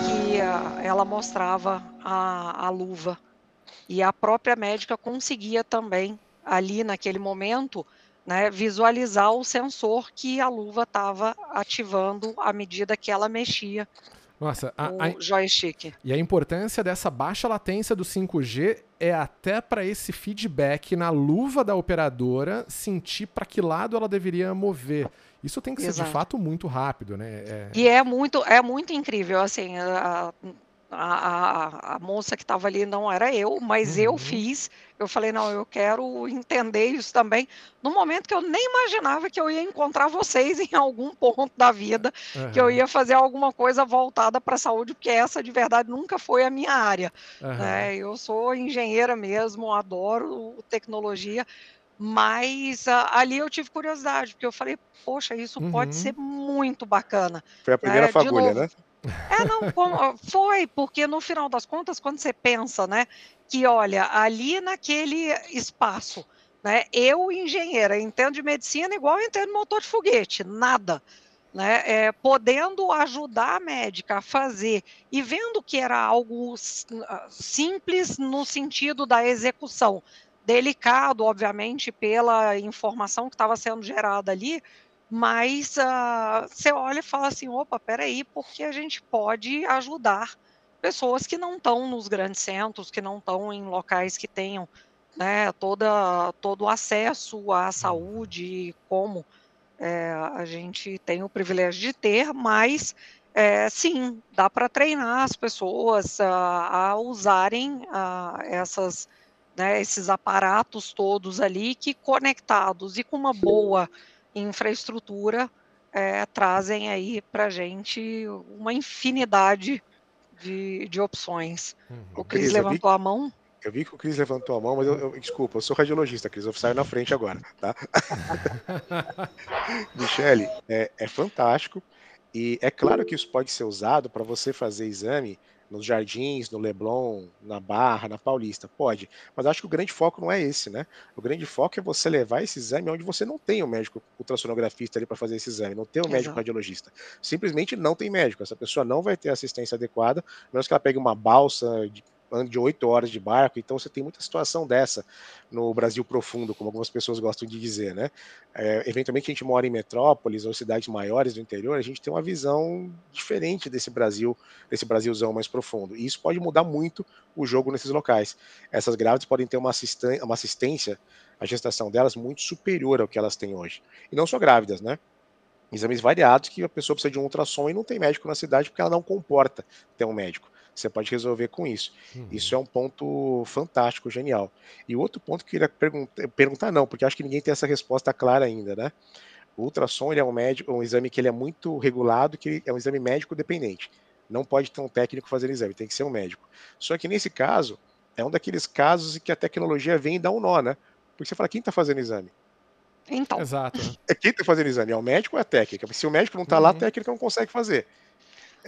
que uh, ela mostrava a, a luva e a própria médica conseguia também ali naquele momento né, visualizar o sensor que a luva estava ativando à medida que ela mexia nossa, a, a, joystick. E a importância dessa baixa latência do 5G é até para esse feedback na luva da operadora sentir para que lado ela deveria mover. Isso tem que Exato. ser de fato muito rápido, né? É... E é muito, é muito incrível, assim, a, a, a, moça que estava ali não era eu, mas uhum. eu fiz. Eu falei, não, eu quero entender isso também. No momento que eu nem imaginava que eu ia encontrar vocês <laughs> em algum ponto da vida, uhum. que eu ia fazer alguma coisa voltada para a saúde, porque essa de verdade nunca foi a minha área. Uhum. Né? Eu sou engenheira mesmo, adoro tecnologia, mas uh, ali eu tive curiosidade, porque eu falei, poxa, isso pode ser uhum. muito bacana. Foi a primeira né? fagulha, né? É, não, foi, porque no final das contas, quando você pensa, né, que olha, ali naquele espaço, né, eu, engenheira, entendo de medicina igual eu entendo motor de foguete, nada. Né, é, podendo ajudar a médica a fazer e vendo que era algo ah, simples no sentido da execução, delicado, obviamente, pela informação que estava sendo gerada ali, mas uh, você olha e fala assim, opa, peraí, porque a gente pode ajudar pessoas que não estão nos grandes centros, que não estão em locais que tenham né, toda, todo o acesso à saúde, como é, a gente tem o privilégio de ter, mas é, sim, dá para treinar as pessoas a, a usarem essas, né, esses aparatos todos ali que conectados e com uma boa infraestrutura é, trazem aí para a gente uma infinidade de, de opções. Uhum. O Cris, Cris levantou vi, a mão. Eu vi que o Cris levantou a mão, mas eu, eu, desculpa, eu sou radiologista, Cris, eu saio na frente agora, tá? <laughs> Michele, é, é fantástico e é claro que isso pode ser usado para você fazer exame nos Jardins, no Leblon, na Barra, na Paulista? Pode, mas acho que o grande foco não é esse, né? O grande foco é você levar esse exame onde você não tem um médico ultrassonografista ali para fazer esse exame, não tem um médico radiologista. Simplesmente não tem médico. Essa pessoa não vai ter assistência adequada, menos que ela pegue uma balsa de ande de oito horas de barco, então você tem muita situação dessa no Brasil profundo, como algumas pessoas gostam de dizer, né? É, eventualmente a gente mora em metrópoles ou cidades maiores do interior, a gente tem uma visão diferente desse Brasil, desse Brasilzão mais profundo, e isso pode mudar muito o jogo nesses locais. Essas grávidas podem ter uma, assistência, uma assistência à gestação delas muito superior ao que elas têm hoje. E não só grávidas, né? Exames variados que a pessoa precisa de um ultrassom e não tem médico na cidade porque ela não comporta ter um médico você pode resolver com isso. Uhum. Isso é um ponto fantástico, genial. E outro ponto que eu queria perguntar, perguntar não, porque acho que ninguém tem essa resposta clara ainda, né? O ultrassom ele é um, médico, um exame que ele é muito regulado, que é um exame médico dependente. Não pode ter um técnico fazendo exame, tem que ser um médico. Só que nesse caso, é um daqueles casos em que a tecnologia vem e dá um nó, né? Porque você fala, quem está fazendo exame? Então. Exato. É <laughs> quem está fazendo exame? É o médico ou é a técnica? Se o médico não está uhum. lá, a técnica não consegue fazer.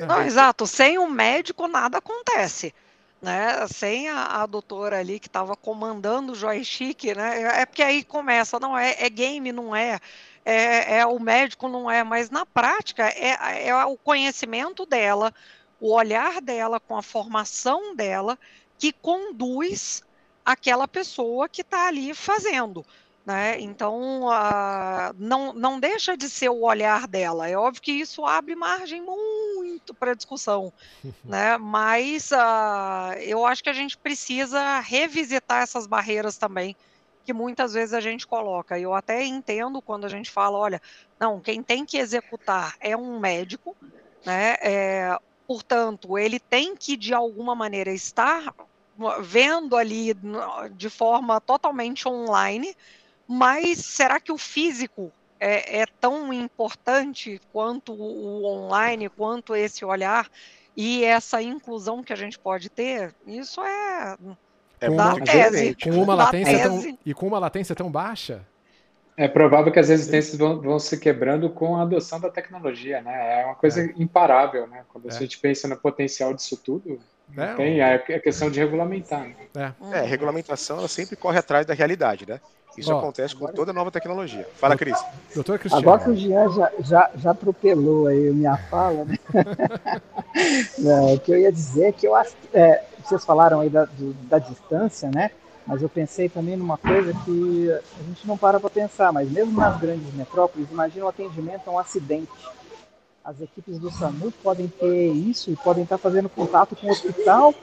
Não, exato. Sem o médico nada acontece. Né? Sem a, a doutora ali que estava comandando o joystick, né? É porque aí começa, não é, é game, não é, é, é, o médico, não é, mas na prática é, é o conhecimento dela, o olhar dela com a formação dela que conduz aquela pessoa que está ali fazendo. Né? Então, uh, não, não deixa de ser o olhar dela. É óbvio que isso abre margem muito para discussão, <laughs> né? mas uh, eu acho que a gente precisa revisitar essas barreiras também que muitas vezes a gente coloca. Eu até entendo quando a gente fala, olha, não, quem tem que executar é um médico, né? É, portanto, ele tem que de alguma maneira estar vendo ali de forma totalmente online, mas será que o físico é, é tão importante quanto o online, quanto esse olhar e essa inclusão que a gente pode ter? Isso é é da tese. Com uma latência tão, e com uma latência tão baixa? É provável que as resistências vão, vão se quebrando com a adoção da tecnologia, né? É uma coisa é. imparável, né? Quando é. a gente pensa no potencial disso tudo, é, tem é a questão de regulamentar. Né? É. é, regulamentação ela sempre corre atrás da realidade, né? Isso Ó, acontece com toda nova tecnologia. Fala, Cris. Doutor Cristiano. Agora que o Jean já, já, já atropelou aí a minha fala, né? <laughs> Não, o que eu ia dizer é que eu acho. É, vocês falaram aí da, do, da distância, né? Mas eu pensei também numa coisa que a gente não para para pensar, mas mesmo nas grandes metrópoles, imagina o atendimento a um acidente. As equipes do SAMU podem ter isso e podem estar fazendo contato com o hospital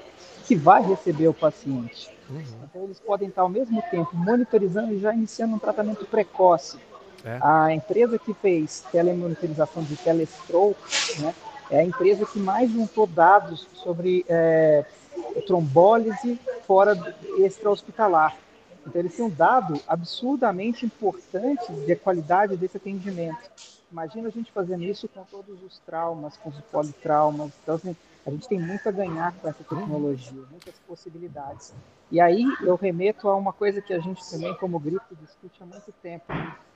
que vai receber o paciente. Uhum. Então eles podem estar ao mesmo tempo monitorizando e já iniciando um tratamento precoce. É. A empresa que fez telemonitorização de telestroke, né, é a empresa que mais juntou dados sobre é, trombólise fora extra-hospitalar. Então, eles têm um dado absurdamente importante de qualidade desse atendimento. Imagina a gente fazendo isso com todos os traumas, com os politraumas. Então, assim, a gente tem muito a ganhar com essa tecnologia, muitas possibilidades. E aí eu remeto a uma coisa que a gente também, como Grito, discute há muito tempo,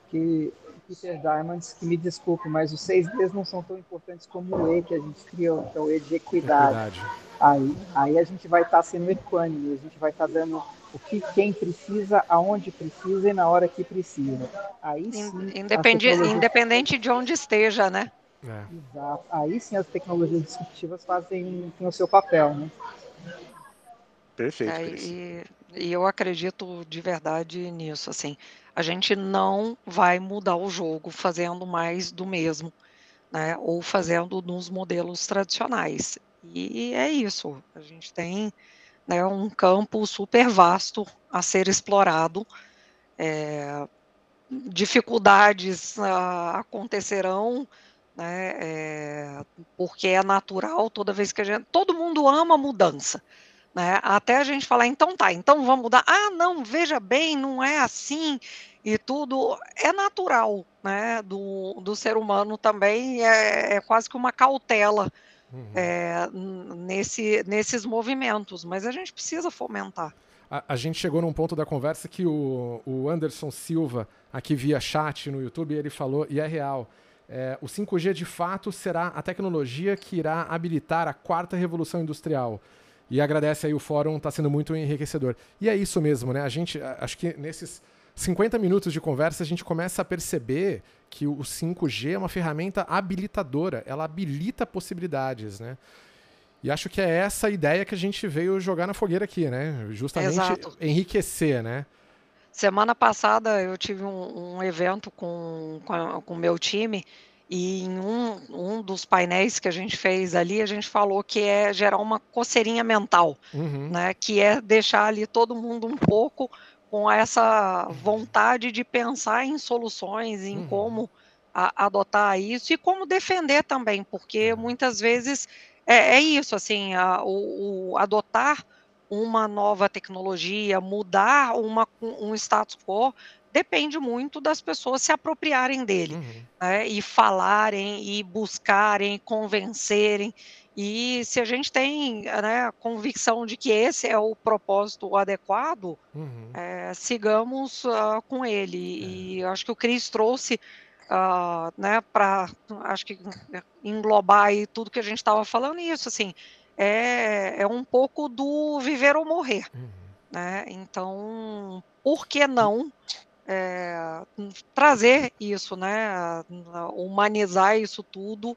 que Peter Diamond, que me desculpe, mas os seis Ds não são tão importantes como o E que a gente criou, que é o E de equidade. equidade. Aí, aí a gente vai estar tá sendo equânime, a gente vai estar tá dando o que quem precisa, aonde precisa e na hora que precisa. Aí sim, Independente de onde esteja, né? É. Exato. Aí sim as tecnologias disruptivas fazem o seu papel, né? Perfeito. É, e, e eu acredito de verdade nisso, assim a gente não vai mudar o jogo fazendo mais do mesmo, né? Ou fazendo nos modelos tradicionais. E é isso. A gente tem né, um campo super vasto a ser explorado. É, dificuldades uh, acontecerão, né, é, porque é natural toda vez que a gente. Todo mundo ama mudança. Né? Até a gente falar, então tá, então vamos mudar. Ah, não, veja bem, não é assim e tudo é natural, né? Do, do ser humano também é, é quase que uma cautela uhum. é, nesse, nesses movimentos, mas a gente precisa fomentar. A, a, gente chegou num ponto da conversa que o, o Anderson Silva, aqui via chat no YouTube, ele falou, e é real. É, o 5G de fato será a tecnologia que irá habilitar a quarta revolução industrial. E agradece aí o fórum, está sendo muito enriquecedor. E é isso mesmo, né? A gente, acho que nesses 50 minutos de conversa, a gente começa a perceber que o 5G é uma ferramenta habilitadora, ela habilita possibilidades, né? E acho que é essa ideia que a gente veio jogar na fogueira aqui, né? Justamente Exato. enriquecer, né? Semana passada eu tive um, um evento com o com meu time e em um, um dos painéis que a gente fez ali, a gente falou que é gerar uma coceirinha mental, uhum. né? Que é deixar ali todo mundo um pouco com essa vontade de pensar em soluções, em uhum. como a, adotar isso e como defender também, porque muitas vezes é, é isso, assim, a, o, o, adotar uma nova tecnologia, mudar uma, um status quo, depende muito das pessoas se apropriarem dele, uhum. né, e falarem, e buscarem, convencerem, e se a gente tem né, a convicção de que esse é o propósito adequado, uhum. é, sigamos uh, com ele. É. E acho que o Cris trouxe uh, né, para acho que englobar aí tudo que a gente estava falando, isso assim, é, é um pouco do viver ou morrer. Uhum. Né? Então, por que não é, trazer isso, né? Humanizar isso tudo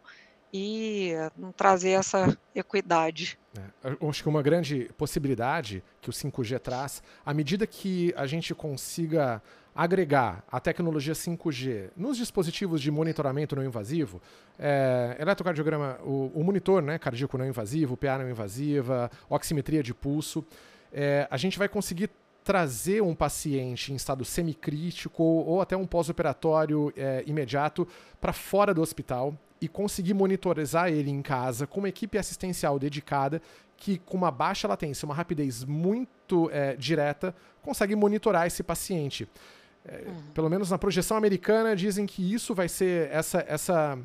e trazer essa equidade. É, acho que uma grande possibilidade que o 5G traz, à medida que a gente consiga agregar a tecnologia 5G nos dispositivos de monitoramento não invasivo, é, eletrocardiograma, o, o, monitor né, cardíaco não invasivo, PA não invasiva, oximetria de pulso, é, a gente vai conseguir trazer um paciente em estado semicrítico ou até um pós-operatório é, imediato para fora do hospital e conseguir monitorizar ele em casa com uma equipe assistencial dedicada que, com uma baixa latência, uma rapidez muito é, direta, consegue monitorar esse paciente. É, uhum. Pelo menos na projeção americana, dizem que isso vai ser essa, essa,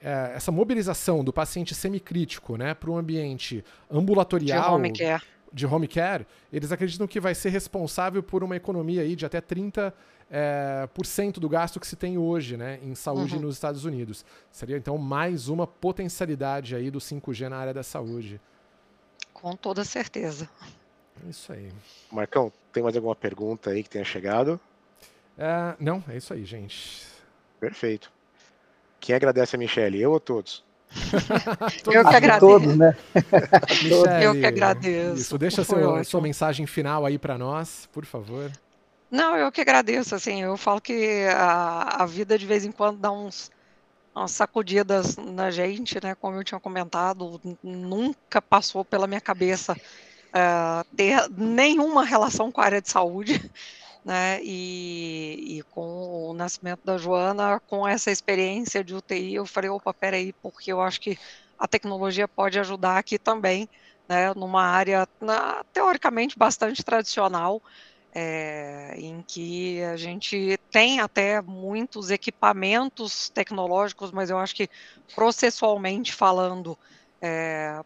é, essa mobilização do paciente semicrítico né, para um ambiente ambulatorial. De home care. De home care, eles acreditam que vai ser responsável por uma economia aí de até 30% é, por cento do gasto que se tem hoje né, em saúde uhum. nos Estados Unidos. Seria então mais uma potencialidade aí do 5G na área da saúde. Com toda certeza. É isso aí. Marcão, tem mais alguma pergunta aí que tenha chegado? É, não, é isso aí, gente. Perfeito. Quem agradece a Michelle? Eu ou todos? <laughs> eu que agradeço. Todos, né? Michele, <laughs> eu que agradeço. Isso, deixa seu, sua mensagem final aí para nós, por favor. Não, eu que agradeço. Assim, eu falo que a, a vida de vez em quando dá uns umas sacudidas na gente, né? Como eu tinha comentado, nunca passou pela minha cabeça uh, ter nenhuma relação com a área de saúde <laughs> né? E, e, com o nascimento da Joana, com essa experiência de UTI, eu falei, opa, peraí, porque eu acho que a tecnologia pode ajudar aqui também, né? Numa área na, teoricamente bastante tradicional, é, em que a gente tem até muitos equipamentos tecnológicos, mas eu acho que processualmente falando, é,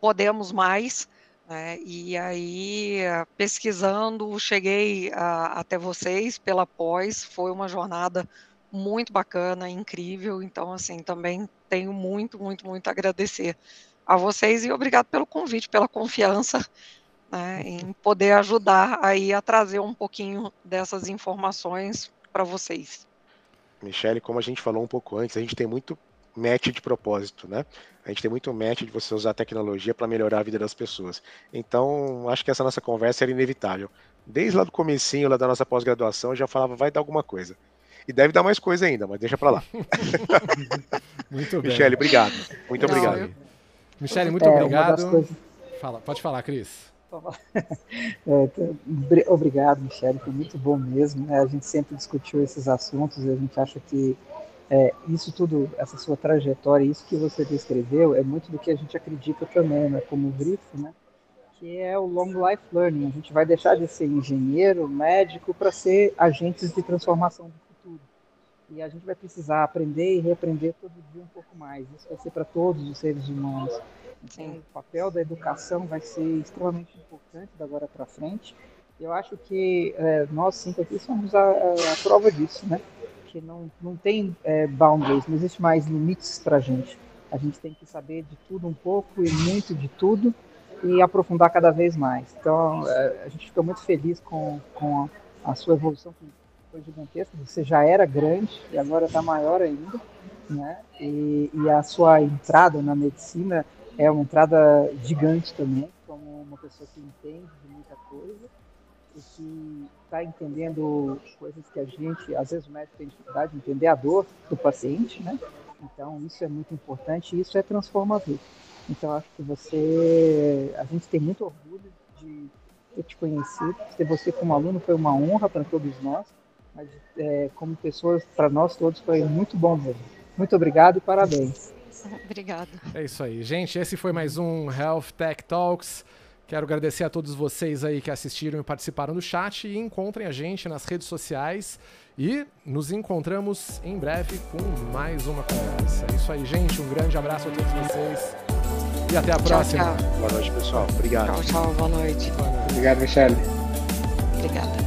podemos mais. Né? E aí, pesquisando, cheguei a, até vocês pela pós, foi uma jornada muito bacana, incrível. Então, assim, também tenho muito, muito, muito a agradecer a vocês e obrigado pelo convite, pela confiança né, em poder ajudar aí a trazer um pouquinho dessas informações para vocês. Michele, como a gente falou um pouco antes, a gente tem muito match de propósito, né? A gente tem muito match de você usar a tecnologia para melhorar a vida das pessoas. Então, acho que essa nossa conversa era inevitável. Desde lá do comecinho, lá da nossa pós-graduação, eu já falava, vai dar alguma coisa. E deve dar mais coisa ainda, mas deixa para lá. <laughs> muito bem. Michele, obrigado. Muito Não, obrigado. Eu... Michele, muito é, obrigado. Coisas... Fala, pode falar, Cris. <laughs> É, obrigado, Michele, foi muito bom mesmo. Né? A gente sempre discutiu esses assuntos e a gente acha que é, isso tudo, essa sua trajetória, isso que você descreveu, é muito do que a gente acredita também, né, como grifo, né, que é o long life learning. A gente vai deixar de ser engenheiro, médico, para ser agentes de transformação do futuro. E a gente vai precisar aprender e reaprender todo dia um pouco mais. Isso vai ser para todos os seres humanos. Então, o papel da educação vai ser extremamente importante da agora para frente. Eu acho que é, nós cinco aqui somos a, a, a prova disso, né? que não, não tem é, boundaries, não existe mais limites para a gente. A gente tem que saber de tudo um pouco e muito de tudo e aprofundar cada vez mais. Então, é, a gente fica muito feliz com, com a, a sua evolução, que foi gigantesca. Você já era grande e agora está maior ainda. Né? E, e, a sua entrada na medicina é uma entrada gigante também, como uma pessoa que entende de muita coisa e que está entendendo coisas que a gente, às vezes o médico tem dificuldade de entender a dor do paciente, né? Então isso é muito importante e isso é transformador. Então acho que você, a gente tem muito orgulho de ter te conhecido, ter você como aluno foi uma honra para todos nós, mas é, como pessoas, para nós todos foi muito bom mesmo. Muito obrigado e parabéns. <laughs> Obrigado. É isso aí, gente. Esse foi mais um Health Tech Talks. Quero agradecer a todos vocês aí que assistiram e participaram do chat e encontrem a gente nas redes sociais e nos encontramos em breve com mais uma conversa. É isso aí, gente. Um grande abraço a todos vocês e até a próxima. Tchau, tchau. Boa noite, pessoal. Obrigado. Tchau, tchau. Boa noite. Obrigado, Michele. Obrigada.